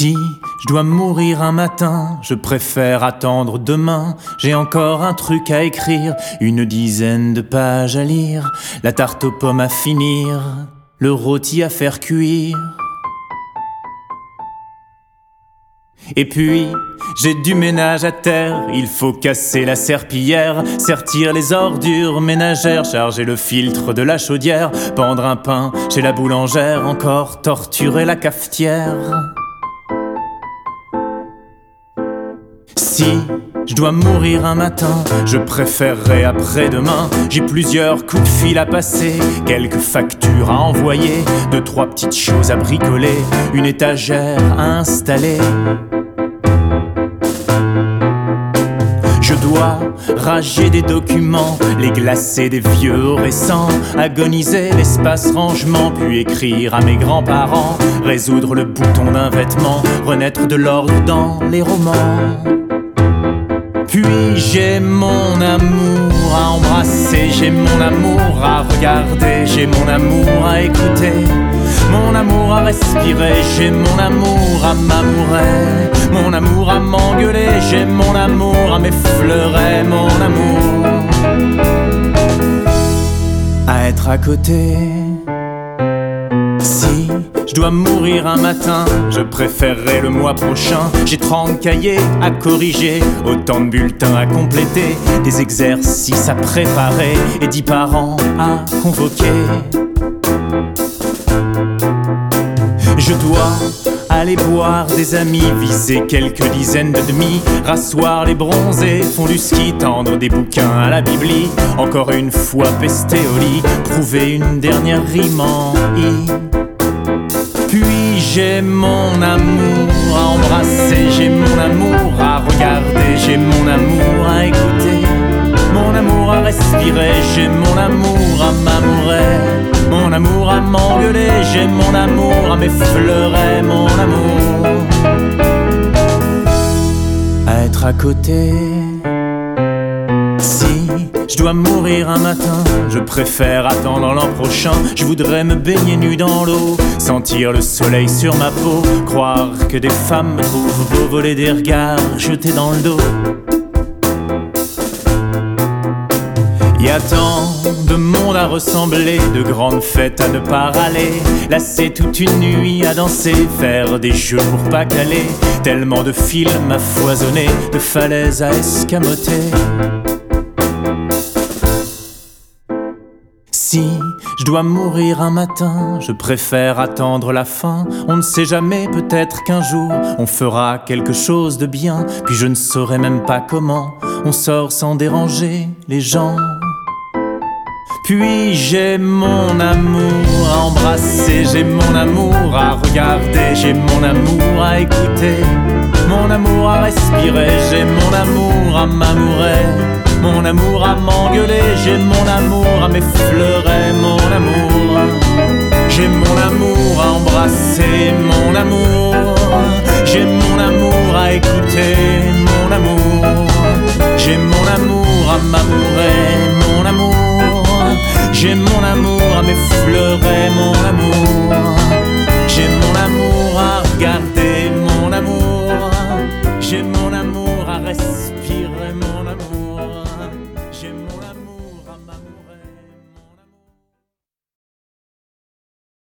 Si je dois mourir un matin, je préfère attendre demain. J'ai encore un truc à écrire, une dizaine de pages à lire, la tarte aux pommes à finir, le rôti à faire cuire. Et puis, j'ai du ménage à terre, il faut casser la serpillière, sertir les ordures ménagères, charger le filtre de la chaudière, pendre un pain chez la boulangère, encore torturer la cafetière. Si je dois mourir un matin, je préférerais après-demain. J'ai plusieurs coups de fil à passer, quelques factures à envoyer, deux, trois petites choses à bricoler, une étagère à installer. Je dois rager des documents, les glacer des vieux récents, agoniser l'espace rangement, puis écrire à mes grands-parents, résoudre le bouton d'un vêtement, renaître de l'ordre dans les romans. J'ai mon amour à embrasser, j'ai mon amour à regarder, j'ai mon amour à écouter, mon amour à respirer, j'ai mon amour à m'amourer, mon amour à m'engueuler, j'ai mon amour à m'effleurer, mon amour à être à côté. Je dois mourir un matin, je préférerais le mois prochain. J'ai 30 cahiers à corriger, autant de bulletins à compléter, des exercices à préparer et 10 parents à convoquer. Je dois aller boire des amis, viser quelques dizaines de demi, rasseoir les bronzés, font du ski, tendre des bouquins à la bibli, encore une fois pester au lit, prouver une dernière rime en i. J'ai mon amour à embrasser, j'ai mon amour à regarder, j'ai mon amour à écouter, mon amour à respirer, j'ai mon amour à m'amourer, mon amour à m'engueuler, j'ai mon amour à m'effleurer, mon amour à être à côté. Je dois mourir un matin, je préfère attendre l'an prochain. Je voudrais me baigner nu dans l'eau, sentir le soleil sur ma peau, croire que des femmes me trouvent beau, voler des regards jetés dans le dos. Y a tant de monde à ressembler, de grandes fêtes à ne pas râler, lasser toute une nuit à danser, faire des jeux pour pas caler, tellement de films à foisonner, de falaises à escamoter. Si je dois mourir un matin, je préfère attendre la fin. On ne sait jamais, peut-être qu'un jour on fera quelque chose de bien, puis je ne saurais même pas comment. On sort sans déranger les gens. Puis j'ai mon amour à embrasser, j'ai mon amour à regarder, j'ai mon amour à écouter, mon amour à respirer, j'ai mon amour à m'amourer, mon amour à m'engueuler, j'ai mon amour à m'effleurer, mon amour. J'ai mon amour à embrasser, mon amour. J'ai mon amour à écouter,